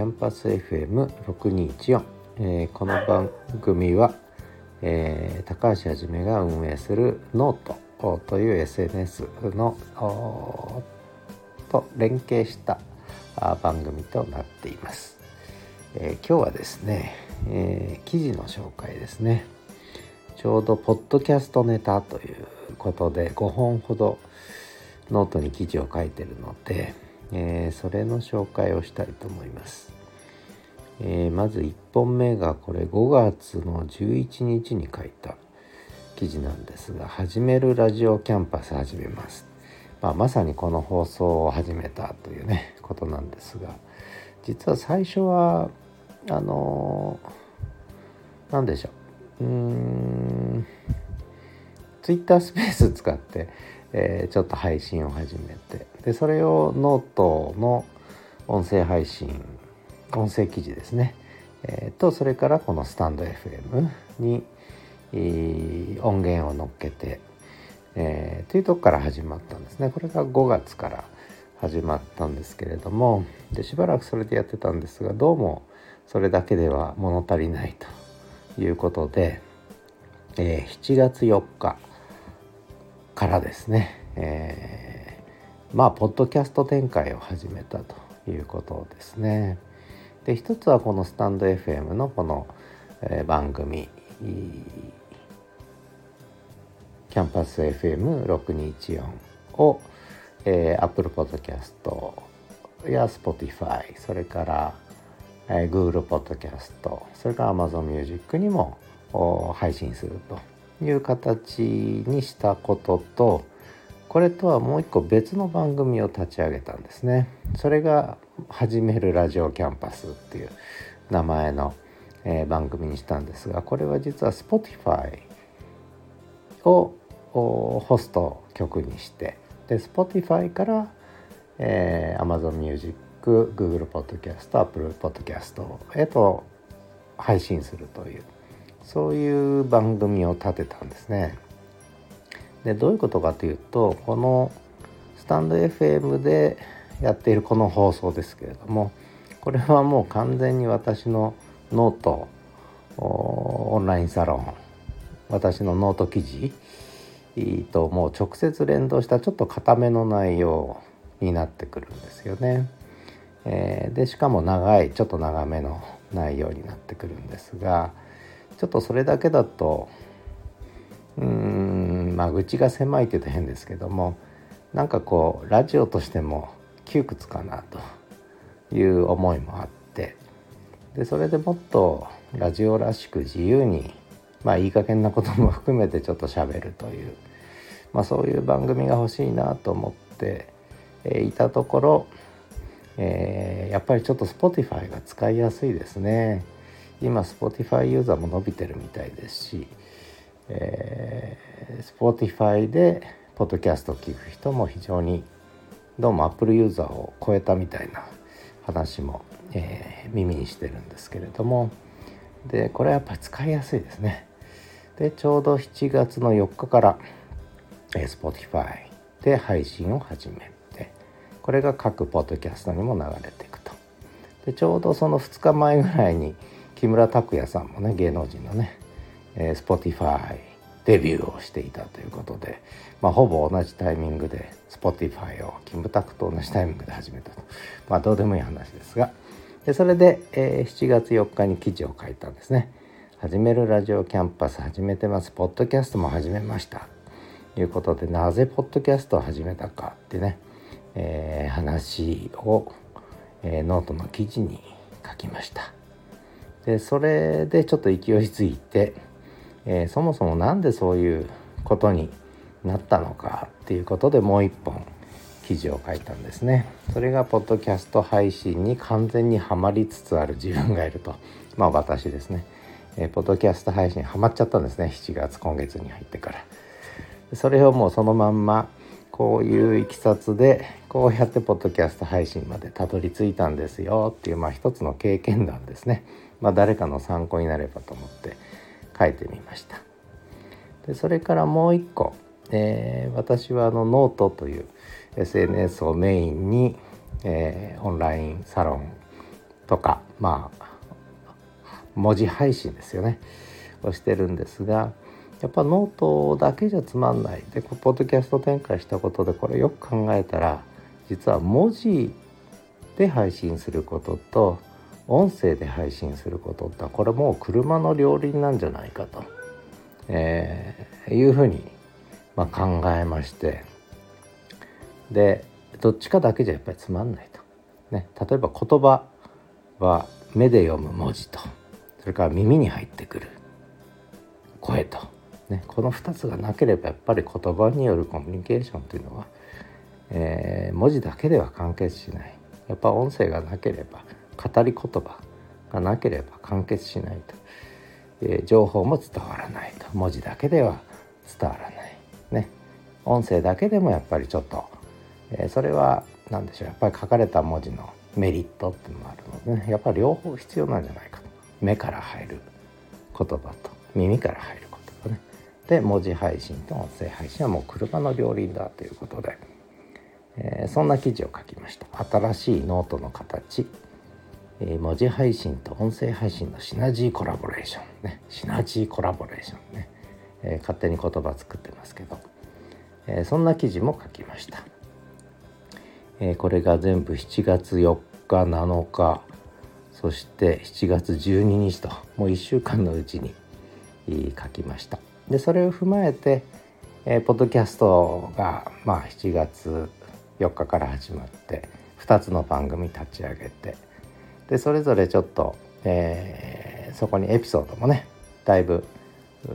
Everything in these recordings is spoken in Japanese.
キャンパス FM6214、えー、この番組は、えー、高橋はじめが運営するノートという SNS のと連携した番組となっています、えー、今日はですね、えー、記事の紹介ですね。ちょうどポッドキャストネタということで5本ほどノートに記事を書いてるので、えー、それの紹介をしたいと思います。えー、まず1本目がこれ5月の11日に書いた記事なんですが「始めるラジオキャンパス始めます」まあ、まさにこの放送を始めたというね ことなんですが実は最初はあの何、でしょう。うーんツイッタースペース使ってえー、ちょっと配信を始めてでそれをノートの音声配信音声記事ですね、えー、とそれからこのスタンド FM に、えー、音源を乗っけて、えー、というとこから始まったんですね。これが5月から始まったんですけれどもでしばらくそれでやってたんですがどうもそれだけでは物足りないということで、えー、7月4日からですね、えー、まあポッドキャスト展開を始めたということですね。で一つはこのスタンド FM のこの、えー、番組キャンパス FM6214 を、えー、Apple Podcast や Spotify それから、えー、Google Podcast それから Amazon Music にも配信するという形にしたこととこれとはもう一個別の番組を立ち上げたんですね。それが「始めるラジオキャンパス」っていう名前の、えー、番組にしたんですがこれは実は Spotify をホスト曲にしてで Spotify から、えー、Amazon Music Google Podcast Apple Podcast へと配信するというそういう番組を立てたんですね。でどういうことかというとこのスタンド FM でやっているこの放送ですけれどもこれはもう完全に私のノートオンラインサロン私のノート記事ともう直接連動したちょっと固めの内容になってくるんですよね。え、でしかも長いちょっと長めの内容になってくるんですがちょっとそれだけだとうーんまあ愚痴が狭いって言うと変ですけどもなんかこうラジオとしても窮屈かなという思いもあってでそれでもっとラジオらしく自由にまあいい加減なことも含めてちょっとしゃべるという、まあ、そういう番組が欲しいなと思って、いたところ、えー、やっぱりちょっと Spotify が使いやすいですね。今 Spotify ユーザーも伸びてるみたいですし、えー、Spotify でポッドキャストを聞く人も非常にどうも Apple ユーザーを超えたみたいな話も、えー、耳にしてるんですけれども。でこれはやっぱり使いやすいですね。でちょうど7月の4日から、えー、Spotify で配信を始めてこれが各ポッドキャストにも流れていくと。でちょうどその2日前ぐらいに木村拓哉さんもね芸能人のね、えー、Spotify デビューをしていたということで、まあ、ほぼ同じタイミングで Spotify をキムタクと同じタイミングで始めたとまあどうでもいい話ですがでそれで、えー、7月4日に記事を書いたんですね。始めるラジオキャンパス始めてます。ポッドキャストも始めました。ということでなぜポッドキャストを始めたかってね、えー、話を、えー、ノートの記事に書きました。でそれでちょっと勢いづいて、えー、そもそも何でそういうことになったのかっていうことでもう一本記事を書いたんですね。それがポッドキャスト配信に完全にはまりつつある自分がいると。まあ私ですね、えー、ポッドキャスト配信はまっちゃったんですね。7月今月に入ってから。それをもうそのまんまこういういきさつでこうやってポッドキャスト配信までたどり着いたんですよっていうまあ一つの経験談ですね。まあ、誰かの参考になればと思って書いてみました。でそれからもう一個、えー、私はあのノートという SNS をメインに、えー、オンラインサロンとかまあ文字配信ですよね。をしてるんですがやっぱノートだけじゃつまんない。でポッドキャスト展開したことでこれよく考えたら実は文字で配信することと音声で配信することってこれもう車の両輪なんじゃないかと、えー、いうふうに、まあ、考えまして。でどっちかだけじゃやっぱりつまんないと。ね、例えば言葉は目で読む文字と。それから耳に入ってくる。声と、ね、この2つがなければやっぱり言葉によるコミュニケーションというのは、えー、文字だけでは完結しない。やっぱ音声がなければ語り言葉がなければ完結しないと、えー、情報も伝わらないと。文字だけでは伝わらない。音声だけでもやっぱりちょっと、えー、それは何でしょうやっぱり書かれた文字のメリットっていうのもあるのでねやっぱり両方必要なんじゃないかと。目から入る言葉と耳から入る言葉ね。で文字配信と音声配信はもう車の両輪だということで、えー、そんな記事を書きました。新しいノートの形、え、文字配信と音声配信のシナジーコラボレーションね。シナジーコラボレーションね、えー、勝手に言葉作ってますけど、えそんな記事も書きました。え、これが全部7月4日7日そして7月12日ともう1週間のうちに書きました。でそれを踏まえて、えー、ポッドキャストが、まあ、7月4日から始まって2つの番組立ち上げてでそれぞれちょっと、えー、そこにエピソードもねだいぶ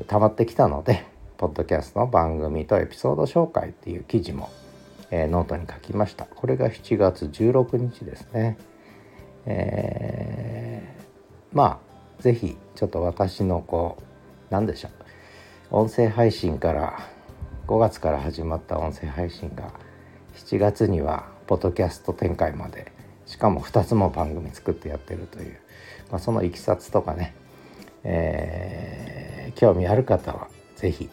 溜まってきたのでポッドキャストの番組とエピソード紹介っていう記事もえー、ノートに書きました。これが7月16日ですね。えー、まあ是非ちょっと私のこう何でしょう。音声配信から5月から始まった音声配信が7月にはポッドキャスト展開までしかも2つも番組作ってやってるという、まあ、そのいきさつとかね、えー、興味ある方は是非、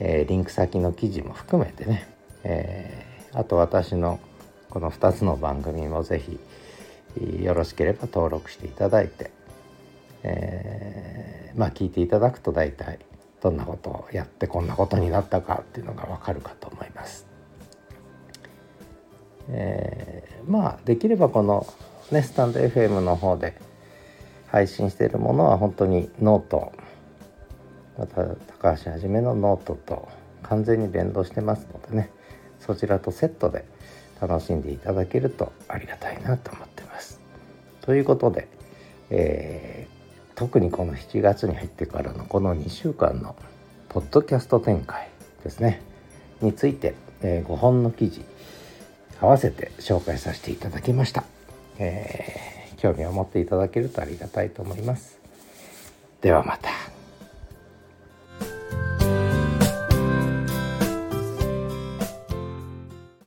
えー、リンク先の記事も含めてね、えあと私のこの2つの番組もぜひよろしければ登録していただいて、えー、まあ聞いていただくと大体どんなことをやってこんなことになったかっていうのがわかるかと思います。えー、まあできればこのねスタンド FM の方で配信しているものは本当にノートまた高橋はじめのノートと完全に連動してますのでねそちらとセットで楽しんでいただけるとありがたいなと思ってます。ということで、えー、特にこの7月に入ってからのこの2週間のポッドキャスト展開ですねについて、えー、5本の記事合わせて紹介させていただきました、えー、興味を持っていただけるとありがたいと思います。ではまた。